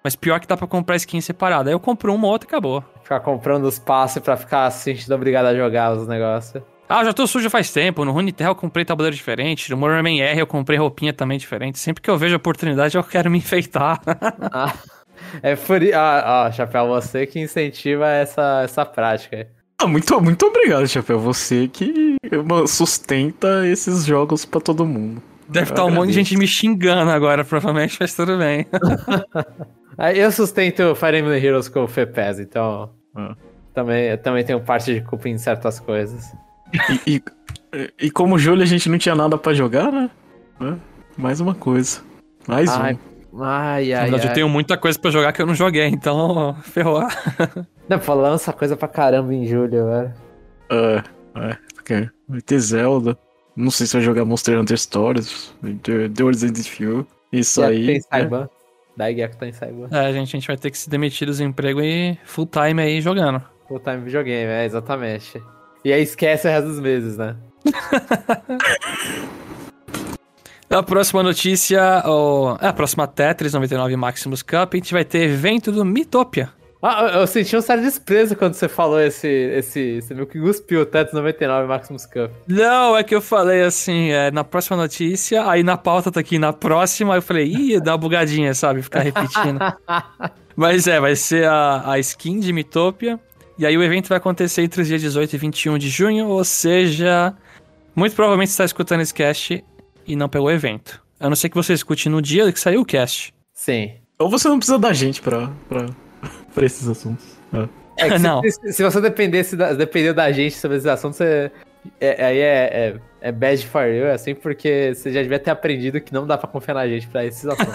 Mas pior que dá pra comprar skin separada. Aí eu compro uma, outra e acabou. Ficar comprando os passes pra ficar se sentindo obrigado a jogar os negócios. Ah, já tô sujo faz tempo. No Runeterra eu comprei tabuleiro diferente. No Motorman R eu comprei roupinha também diferente. Sempre que eu vejo a oportunidade eu quero me enfeitar. Ah, é por i- Ah, ó, Chapéu, você que incentiva essa, essa prática. Ah, muito, muito obrigado, Chapéu. Você que sustenta esses jogos pra todo mundo. Deve Eu estar um monte de gente me xingando agora, provavelmente, mas tudo bem. Eu sustento Fire Emblem Heroes com o FEPES, então. Ah. Também, eu também tenho parte de culpa em certas coisas. E, e, e como julho a gente não tinha nada pra jogar, né? É, Mais uma coisa. Mais Ai, um. Ai, Na ai, verdade, ai. eu tenho muita coisa pra jogar que eu não joguei, então ferrou. Não, pô, lança coisa pra caramba em julho, velho. É, é, porque vai ter Zelda. Não sei se vai jogar Monster Hunter Stories, The, Resident Evil. Isso aí. Tem né? Saiban. Daí Gecko tá em Saiban. É, gente, a gente vai ter que se demitir dos empregos e full time aí jogando. Full time videogame, é, exatamente. E aí esquece o resto dos meses, né? A próxima notícia, o... é, a próxima Tetris 99 Maximus Cup, a gente vai ter evento do Mitopia. Ah, eu- senti um certo desprezo quando você falou esse. esse você meio que cuspiu o Tetris 99 Maximus Cup. Não, é que eu falei assim, é, na próxima notícia, aí na pauta tá aqui na próxima, eu falei, ih, dá uma bugadinha, sabe? Ficar repetindo. Mas é, vai ser a, a skin de Mitopia. E aí o evento vai acontecer entre os dias 18 e 21 de junho, ou seja, muito provavelmente você está escutando esse cast e não pegou o evento. A não ser que você escute no dia que saiu o cast. Sim. Ou você não precisa da gente pra, pra, pra esses assuntos. É. É que Não. Se, se você dependesse da, depender da gente sobre esse assunto, você. é- aí é, é, é bad for you, é assim, porque você já devia ter aprendido que não dá pra confiar na gente pra esses assuntos.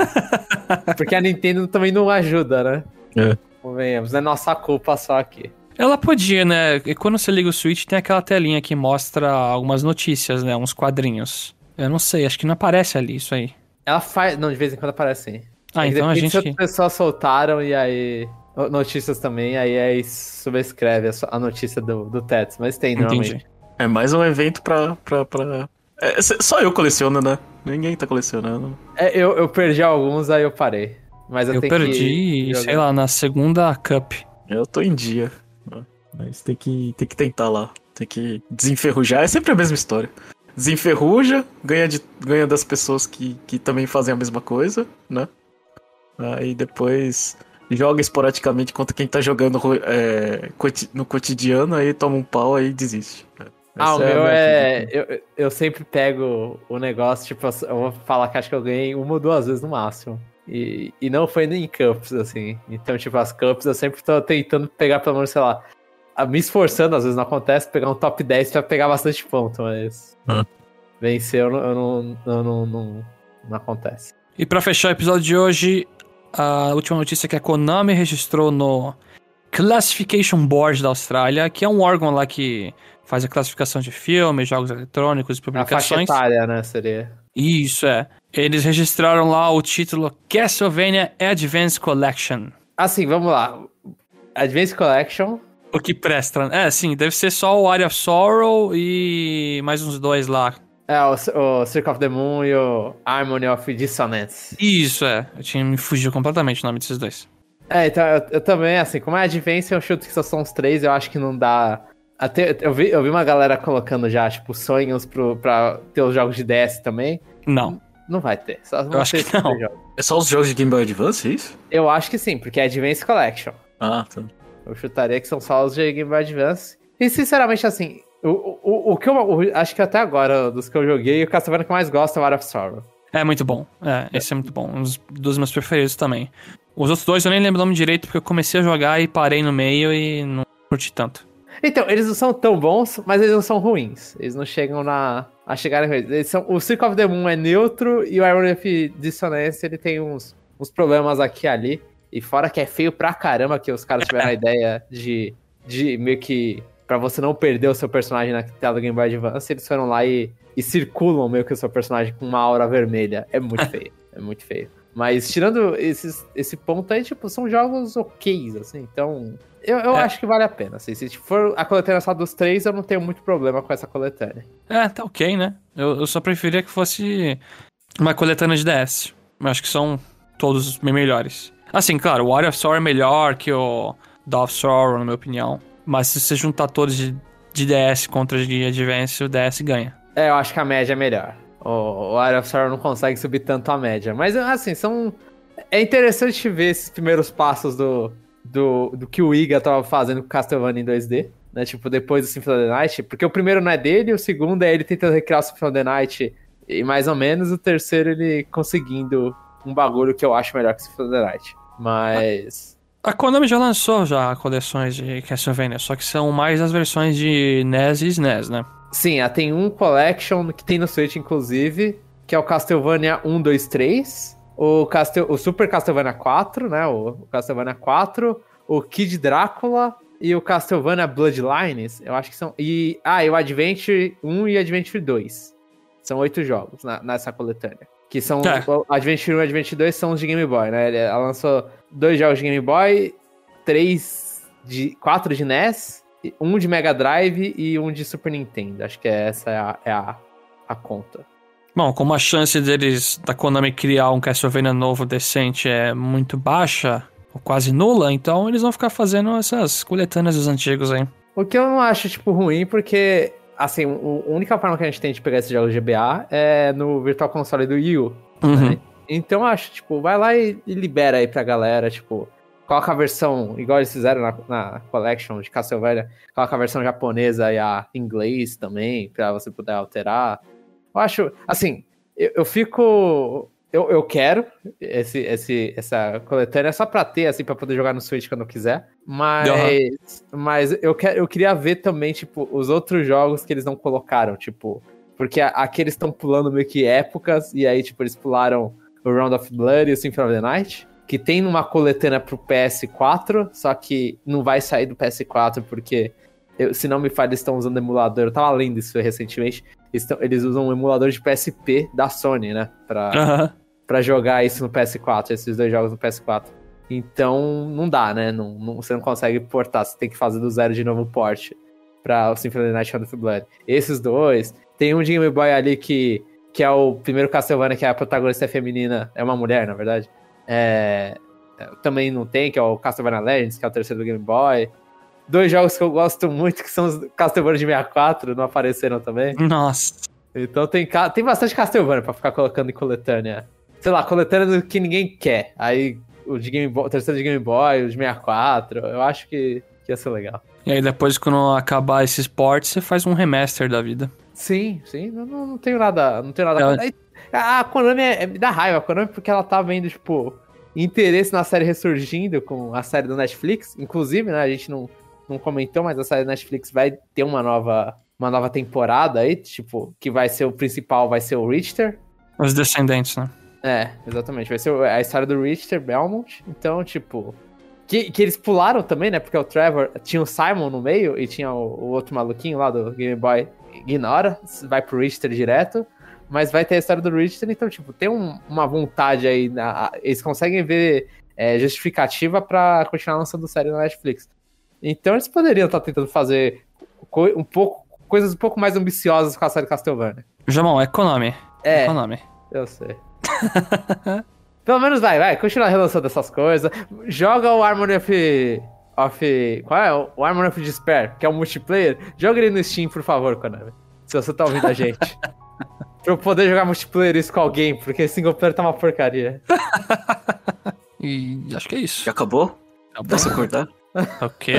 porque a Nintendo também não ajuda, né? É. Convenhamos, é nossa culpa só aqui. Ela podia, né? E quando você liga o Switch, tem aquela telinha que mostra algumas notícias, né? Uns quadrinhos. Eu não sei, acho que não aparece ali isso aí. Ela faz. Não, de vez em quando aparece sim. Ah, É então a gente. outras pessoas soltaram e aí. Notícias também, aí, aí subscreve a, notícia do, do Tetris, mas tem normalmente. Entendi. É mais um evento pra. pra, pra... É, só eu coleciono, né? Ninguém tá colecionando. É, eu, eu perdi alguns, aí eu parei. Mas eu, Eu tenho perdi, sei lá, na segunda Cup. Eu tô em dia. Né? Mas tem que, tem que tentar lá. Tem que desenferrujar. É sempre a mesma história. Desenferruja, ganha, de, ganha das pessoas que, que também fazem a mesma coisa, né? Aí depois joga esporadicamente contra quem tá jogando é, no cotidiano, aí toma um pau aí desiste. Ah, o Essa a meu minha é. vida. Eu, eu sempre pego o negócio, tipo, eu vou falar que acho que eu ganhei uma ou duas vezes no máximo. E, e não foi nem em Cups, assim. Então, tipo, as Cups eu sempre tô tentando pegar pelo menos, sei lá. Me esforçando, às vezes não acontece, pegar um top 10 pra pegar bastante ponto, mas. Ah. Vencer eu não, eu não, eu não, não, não acontece. E pra fechar o episódio de hoje, a última notícia é que a Konami registrou no Classification Board da Austrália, que é um órgão lá que faz a classificação de filmes, jogos eletrônicos e A faixa publicações. etária, né? Seria. Isso, é. Eles registraram lá o título Castlevania Advance Collection. Assim, vamos lá. Advance Collection. O que presta. É, sim, deve ser só o Area of Sorrow e mais uns dois lá. É, o, o Circle of the Moon e o Harmony of Dissonance. Isso, é. Eu tinha me fugiu completamente o nome desses dois. É, então eu, eu também, assim, como é Advance, eu chuto que só são os três, eu acho que não dá. Até, eu, vi, eu vi uma galera colocando já, tipo, sonhos pro, pra ter os jogos de DS também. Não. Não vai ter. Só vão acho que não. É só os jogos de Game Boy Advance, é isso? Eu acho que sim, porque é Advance Collection. Ah, tá. Eu chutaria que são só os de Game Boy Advance. E sinceramente, assim, o, o, o que eu o- acho que até agora, dos que eu joguei, o Castlevania que eu mais gosto é o Art of Sorrow. É muito bom. É, esse é muito bom. Um dos, meus preferidos também. Os outros dois eu nem lembro o nome direito porque eu comecei a jogar e parei no meio e não curti tanto. Então, eles não são tão bons, mas eles não são ruins. Eles não chegam na, a chegar em ruins. Eles são, o Circle of the Moon é neutro e o Iron of Dissonance ele tem uns, uns problemas aqui e ali. E fora que é feio pra caramba que os caras tiveram a ideia de, de meio que. Pra você não perder o seu personagem na tela do Game Boy Advance, eles foram lá e, e circulam meio que o seu personagem com uma aura vermelha. É muito feio. É muito feio. Mas tirando esses, esse ponto aí, tipo, são jogos ok, assim. Então, eu, eu É. acho que vale a pena. Assim, se for a coletânea só dos três, eu não tenho muito problema com essa coletânea. É, tá ok, né? Eu, eu só preferia que fosse uma coletânea de DS. Eu acho que são todos bem melhores. Assim, claro, o War of Sorrow é melhor que o Dawn of Sorrow, na minha opinião. Mas se você juntar todos de, de DS contra de Advance, o DS ganha. É, eu acho que a média é melhor. O, o of Sorrow não consegue subir tanto a média. Mas, assim, são... É interessante ver esses primeiros passos do, do, do que o Iga tava fazendo com Castlevania em 2D. Né? Tipo, depois do Symphony of the Night. Porque o primeiro não é dele, o segundo é ele tentando recriar o Symphony of the Night e mais ou menos. O terceiro ele conseguindo um bagulho que eu acho melhor que o Symphony of the Night. Mas... A Konami já lançou já coleções de Castlevania, só que são mais as versões de NES e SNES, né? Sim, ela tem um collection que tem no Switch, inclusive, que é o Castlevania 1, 2, 3. o, Castel, o Super Castlevania 4, né? O Castlevania 4, o Kid Drácula e o Castlevania Bloodlines. Eu acho que são. E, ah, e o Adventure 1 e Adventure 2. São oito jogos na, nessa coletânea. Que são. É. O Adventure 1 e Adventure 2 são os de Game Boy, né? Ela lançou dois jogos de Game Boy, três de. quatro de NES, um de Mega Drive e um de Super Nintendo. Acho que essa é a, é a, a conta. Bom, como a chance deles, da Konami criar um Castlevania novo decente é muito baixa, ou quase nula, então eles vão ficar fazendo essas coletâneas dos antigos aí. O que eu não acho, tipo, ruim, porque, assim, o- a única forma que a gente tem de pegar esses jogos GBA é no Virtual Console do Wii U. Uhum. né? Então eu acho, tipo, vai lá e, e libera aí pra galera, tipo, coloca a versão, igual eles fizeram na, na Collection de Castlevania, coloca a versão japonesa e a inglês também, pra você poder alterar. Eu acho, assim, eu, eu fico. Eu, eu quero esse, esse, essa coletânea só pra ter, assim, pra poder jogar no Switch quando eu quiser. Mas, mas eu, quero, eu queria ver também, tipo, os outros jogos que eles não colocaram, tipo. Porque aqui eles estão pulando meio que épocas, e aí, tipo, eles pularam o Round of Blood e o Symphony of the Night, que tem numa coletânea pro PS4, só que não vai sair do PS4 porque, eu- se não me falha, eles estão usando emulador. Eu tava lendo isso recentemente. Eles, tão- eles usam um emulador de PSP da Sony, né? Pra. Pra jogar isso no PS4, esses dois jogos no PS4. Então, não dá, né? Não, não- você não consegue portar, você tem que fazer do zero de novo o port pra o Symphony of the Night Shadow of Blood. Esses dois. Tem um de Game Boy ali que, que é o primeiro Castlevania, que a protagonista é feminina, é uma mulher, na verdade. É, é, também não tem, que é o Castlevania Legends, que é o terceiro do Game Boy. Dois jogos que eu gosto muito, que são os Castlevania de 64, não apareceram também. Nossa. Então tem, tem bastante Castlevania pra ficar colocando em coletânea. Sei lá, coletânea do que ninguém quer. Aí o de Game Boy, o terceiro de Game Boy, o de 64, eu acho que, que ia ser legal. E aí depois, quando acabar esses ports, você faz um remaster da vida. Sim, sim, não, não, tenho nada, não tenho nada. Ela- Aí, A a Konami é, é- me dá raiva, a Konami porque ela tá vendo, tipo, interesse na série ressurgindo com a série do Netflix. Inclusive, né, a gente não, não comentou, mas a série do Netflix vai ter uma nova, uma nova temporada aí, tipo, que vai ser o principal, vai ser o Richter. Os descendentes, né? É, exatamente. Vai ser a história do Richter Belmont. Então, tipo. Que, que eles pularam também, né? Porque o Trevor tinha o Simon no meio e tinha o, o outro maluquinho lá do Game Boy. Ignora, vai pro Richter direto. Mas vai ter a história do Richter, então, tipo, tem um- uma vontade aí. na- eles conseguem ver é, justificativa pra continuar lançando série na Netflix. Então eles poderiam estar tentando fazer um pouco, coisas um pouco mais ambiciosas com a série Castlevania. Jamão, é Konami. É, Konami. eu sei. Pelo menos vai, vai, continua relançando essas coisas. Joga o Harmony of. of qual é? O Harmony of Despair, que é o multiplayer. Joga ele no Steam, por favor, Konami. Se você tá ouvindo a gente. pra eu poder jogar multiplayer isso com alguém, porque single player tá uma porcaria. E acho que é isso. Já acabou? Tá. Posso acordar? Ok.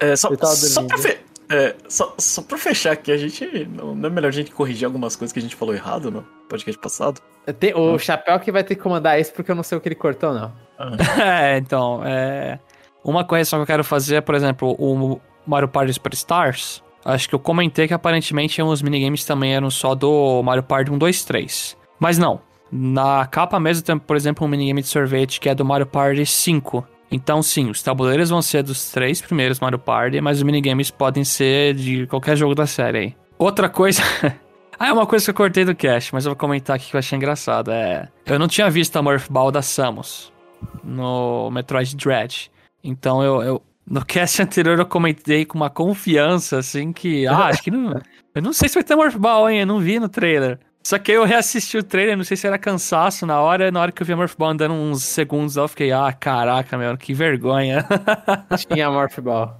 É, só, Eu tava só, dormindo. pra fe- é, só, só pra fechar aqui, a gente. Não, não é melhor a gente corrigir algumas coisas que a gente falou errado no podcast passado? Tem- o Chapéu que vai ter que comandar isso, porque eu não sei o que ele cortou, não. É, então, é... Uma correção que eu quero fazer é, por exemplo, o Mario Party Superstars. Acho que eu comentei que aparentemente os minigames também eram só do Mario Party 1, 2, 3. Mas não. Na capa mesmo tem, por exemplo, um minigame de sorvete que é do Mario Party 5. Então, sim, os tabuleiros vão ser dos três primeiros Mario Party, mas os minigames podem ser de qualquer jogo da série aí. Outra coisa. ah, é uma coisa que eu cortei do cast, mas eu vou comentar aqui que eu achei engraçado. É. Eu não tinha visto a Morph Ball da Samus no Metroid Dread. Então eu, eu- no cast anterior eu comentei com uma confiança assim que, ah, acho que não, eu não sei se vai ter Morph Ball, hein, eu não vi no trailer. Só que aí eu reassisti o trailer, não sei se era cansaço na hora, na hora que eu vi a Morph Ball andando uns segundos, eu fiquei, ah, caraca, meu, que vergonha. Tinha Morph Ball.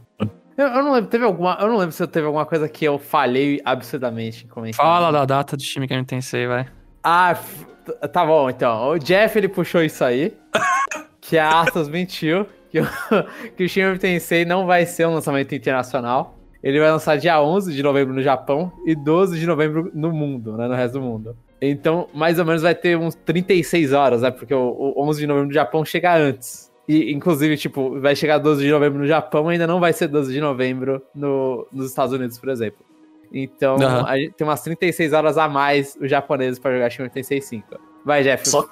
Eu, eu não lembro, teve alguma. Eu não lembro se teve alguma coisa que eu falhei absurdamente em comentar. Fala da data do Shin Megami Tensei, vai. Ah, f- t- tá bom, então. O Jeff, ele puxou isso aí. que a Atos mentiu. Que o, que o Shin Megami Tensei não vai ser um lançamento internacional. Ele vai lançar dia 11 de novembro no Japão e 12 de novembro no mundo, né? No resto do mundo. Então, mais ou menos vai ter uns 36 horas, né? Porque o, o 11 de novembro no Japão chega antes. E, inclusive, tipo, vai chegar 12 de novembro no Japão, ainda não vai ser 12 de novembro no, nos Estados Unidos, por exemplo. Então, Aham. a gente tem umas 36 horas a mais os japoneses pra jogar Shin Megami Tensei 5. Vai, Jeff. Só,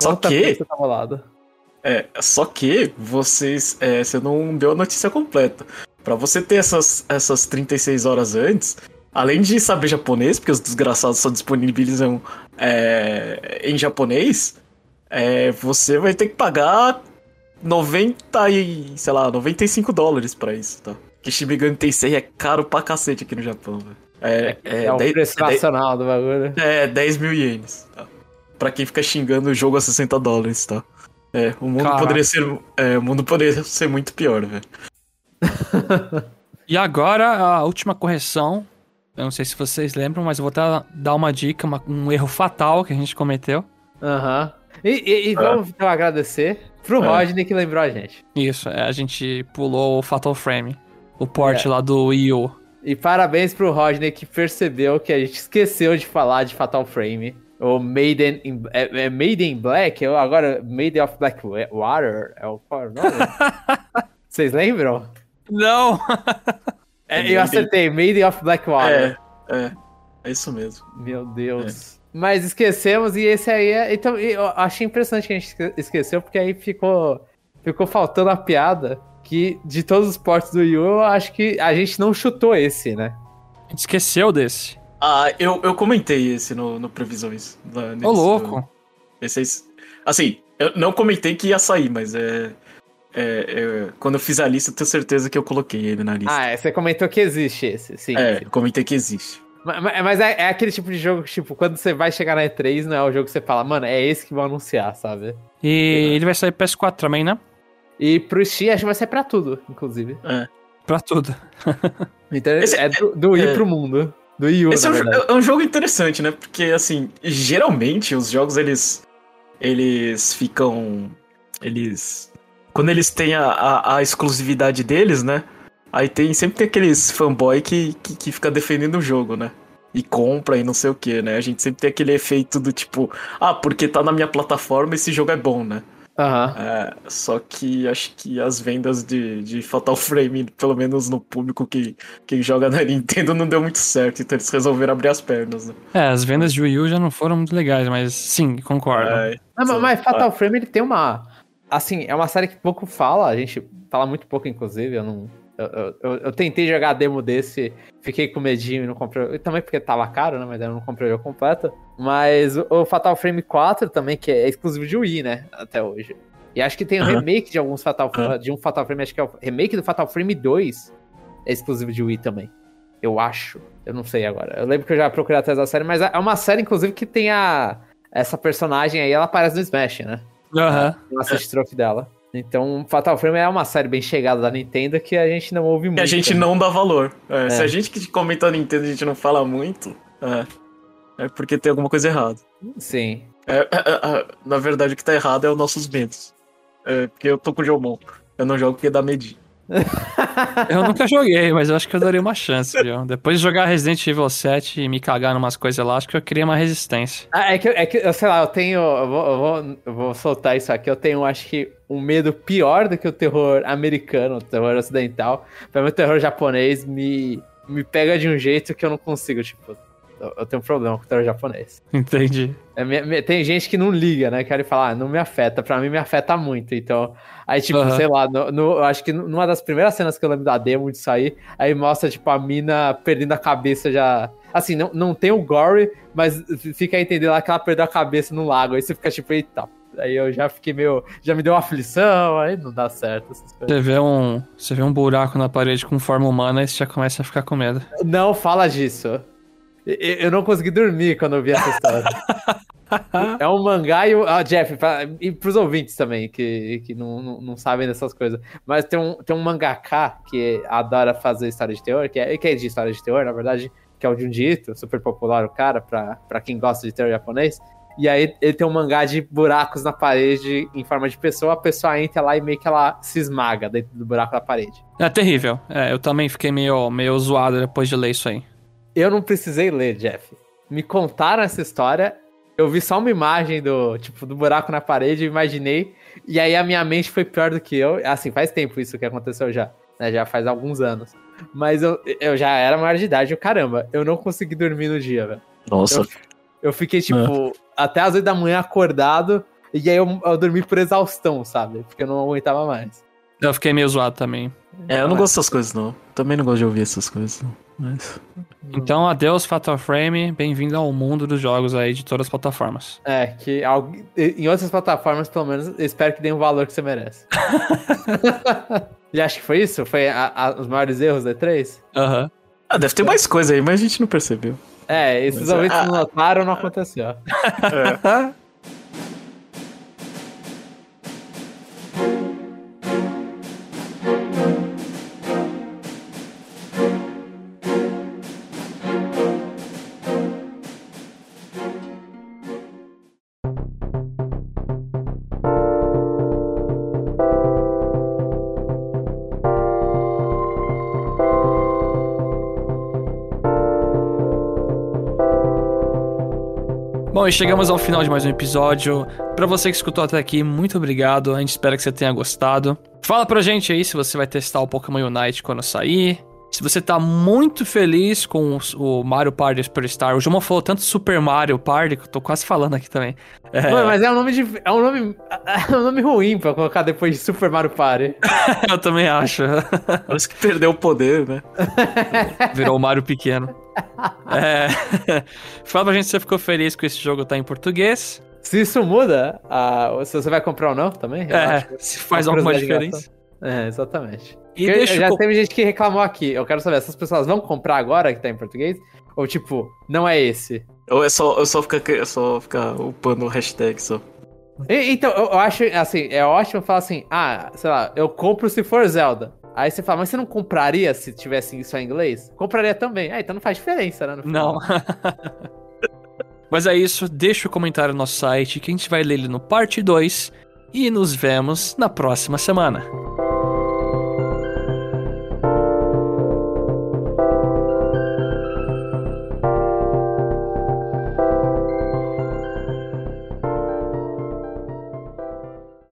Só que- porque você tá bolado. É, só que vocês. é, você não deu a notícia completa. Pra você ter essas, essas 36 horas antes, além de saber japonês, porque os desgraçados só disponibilizam é, em japonês, é, você vai ter que pagar 90 e. sei lá, 95 dólares pra isso, tá? Que Shimigami Tensei é caro pra cacete aqui no Japão, velho. É, é, É, o 10 preço é 10 nacional do bagulho. é, 10 mil ienes. Tá? Pra quem fica xingando o jogo a 60 dólares, tá? É, o mundo Caraca. poderia ser. É, o mundo poderia ser muito pior, velho. E agora, a última correção. Eu não sei se vocês lembram, mas eu vou dar, dar uma dica, uma- um erro fatal que a gente cometeu. Aham. E, e- e vamos então agradecer pro É. Rodney que lembrou a gente. Isso, é, a gente pulou o Fatal Frame. O port É. lá do Wii U. E parabéns pro Rodney que percebeu que a gente esqueceu de falar de Fatal Frame. O Maiden in, é, é Maiden Black? Eu agora, Maiden of Black Wa- Water? É o qual é o nome? Vocês lembram? Não! É, Maiden- eu acertei, Maiden of Black Water. É, é. É isso mesmo. Meu Deus. Mas esquecemos e esse aí é. Então, eu achei impressionante que a gente esque- esqueceu, porque aí ficou, ficou faltando a piada que de todos os portos do Wii U, eu acho que a gente não chutou esse, né? A gente esqueceu desse. Ah, eu, eu comentei esse no, no Previsões. lá nesse Ô, louco. do- Esse, esse- assim, eu não comentei que ia sair, mas é, é- é, Quando eu fiz a lista, eu tenho certeza que eu coloquei ele na lista. Ah, é, você comentou que existe esse, sim. é, sim. eu comentei que existe. Ma- ma- Mas é, é aquele tipo de jogo que, tipo, quando você vai chegar na E3, não é o jogo que você fala, mano, é esse que vão anunciar, sabe? E ele vai sair PS4 também, né? E pro Steam, acho que vai ser pra tudo, inclusive. É. Pra tudo. Então Esse- é do, do é. pro mundo. Do Wii U, Esse é um, é um jogo interessante, né? Porque, assim, geralmente os jogos, eles. Eles ficam. Eles. Quando eles têm a, a, a exclusividade deles, né? Aí tem sempre tem aqueles fanboy que, que, que fica defendendo o jogo, né? E compra e não sei o que, né? A gente sempre tem aquele efeito do tipo, ah, porque tá na minha plataforma, esse jogo é bom, né? Aham. É, só que acho que as vendas de, de Fatal Frame, pelo menos no público que, que joga na Nintendo, não deu muito certo, então eles resolveram abrir as pernas, né? É, as vendas de Wii U já não foram muito legais, mas sim, concordo. É, Não, Sim. mas Fatal Frame ele tem uma. Assim, é uma série que pouco fala, a gente fala muito pouco, inclusive. Eu não. Eu, eu- eu- tentei jogar a demo desse, fiquei com medinho e não comprei. Também porque tava caro, né? Mas eu não comprei o jogo completo. Mas o, o Fatal Frame 4 também, que é exclusivo de Wii, né? Até hoje. E acho que tem um remake de alguns Fatal. De um Fatal Frame, acho que é o remake do Fatal Frame 2. É exclusivo de Wii também. Eu acho. Eu não sei agora. Eu lembro que eu já procurei atrás da série, mas é uma série, inclusive, que tem a. Essa personagem aí, ela aparece no Smash, né? Aham. Eu assisto trophy dela. Então, Fatal Frame é uma série bem chegada da Nintendo que a gente não ouve muito. que a gente né? não dá valor. É, Se É. a gente que comenta a Nintendo a gente não fala muito, é, é porque tem alguma coisa errada. Sim. É, é, é, na verdade, o que tá errado é os nossos medos. É, porque eu tô com o Jomon. Eu não jogo porque dá medinho. Eu nunca joguei, mas eu acho que eu daria uma chance, viu? Depois de jogar Resident Evil 7 e me cagar numas coisas lá, acho que eu queria uma resistência. Ah, é que, é que, eu sei lá, eu tenho. Eu vou, eu vou, eu vou soltar isso aqui. Eu tenho, acho que, um medo pior do que o terror americano, o terror ocidental. Pra mim, o terror japonês me, me pega de um jeito que eu não consigo, tipo. Eu, tenho um problema com o terror japonês. Entendi. É, me- me- tem gente que não liga, né? Quer falar, ah, não me afeta. Pra mim, me afeta muito. Então, aí, tipo, Aham. sei lá, no, no- eu acho que numa das primeiras cenas que eu lembro da demo de sair, aí mostra, tipo, a mina perdendo a cabeça já. Assim, não, não tem o gore, mas fica a entender lá que ela perdeu a cabeça no lago. Aí você fica tipo, eita. Aí eu já fiquei meio. Já me deu uma aflição, aí não dá certo essas coisas. Você vê um, você vê um buraco na parede com forma humana e você já começa a ficar com medo. Não fala disso. Eu não consegui dormir quando eu vi essa história. é um mangá e. Ah, Jeff, pra, e pros ouvintes também, que, que não, não, não sabem dessas coisas. Mas tem um, tem um mangaká que adora fazer história de terror, que é, que é de história de terror, na verdade, que é o Junji Ito, super popular o cara, pra, pra quem gosta de terror japonês. E aí ele tem um mangá de buracos na parede em forma de pessoa, a pessoa entra lá e meio que ela se esmaga dentro do buraco da parede. É terrível. É, eu também fiquei meio, meio zoado depois de ler isso aí. Eu não precisei ler, Jeff. Me contaram essa história. Eu vi só uma imagem do, tipo, do buraco na parede, eu imaginei. E aí a minha mente foi pior do que eu. Assim, faz tempo isso que aconteceu já. Né? Já faz alguns anos. Mas eu, eu já era maior de idade. Eu, caramba, eu não consegui dormir no dia, velho. Nossa. Eu fiquei, tipo, até as 8 da manhã acordado. E aí eu, eu dormi por exaustão, sabe? Porque eu não aguentava mais. Eu fiquei meio zoado também. É, eu não gosto dessas coisas, não. Também não gosto de ouvir essas coisas, não. Mas... Então, adeus, Fatal Frame. Bem-vindo ao mundo dos jogos aí de todas as plataformas. É, que em outras plataformas, pelo menos, eu espero que dê um valor que você merece. e acho que foi isso? Foi a- a- os maiores erros da E3? Aham. Ah, deve ter mais coisa aí, mas a gente não percebeu. É, esses Mas, ouvintes ah, não notaram, não aconteceu. Bom, e chegamos ao final de mais um episódio. Pra você que escutou até aqui, muito obrigado. A gente espera que você tenha gostado. Fala pra gente aí se você vai testar o Pokémon Unite quando sair. Se você tá muito feliz com o Mario Party Superstar. O João falou tanto Super Mario Party que eu tô quase falando aqui também. É, Mano, mas é um nome de, é um nome é um nome ruim pra colocar depois de Super Mario Party. eu também acho. Parece que perdeu o poder, né? Virou o Mario pequeno. É... Fala pra gente se você ficou feliz com esse jogo tá em português. Se isso muda, ah, se você vai comprar ou não também? eu É, acho. se faz Uma alguma diferença. É, exatamente. E deixa já eu... teve gente que reclamou aqui. Eu quero saber, essas pessoas vão comprar agora que tá em português? Ou tipo, não é esse? Ou é só, eu só ficar é só ficar upando o hashtag só. E- então, eu, eu acho, assim, é ótimo falar assim, ah, sei lá, eu compro se for Zelda. Aí você fala, mas você não compraria se tivesse isso em inglês? Compraria também. Ah, então não faz diferença, né? Não. Mas é isso, deixa o comentário no nosso site que a gente vai ler ele no parte 2 e nos vemos na próxima semana.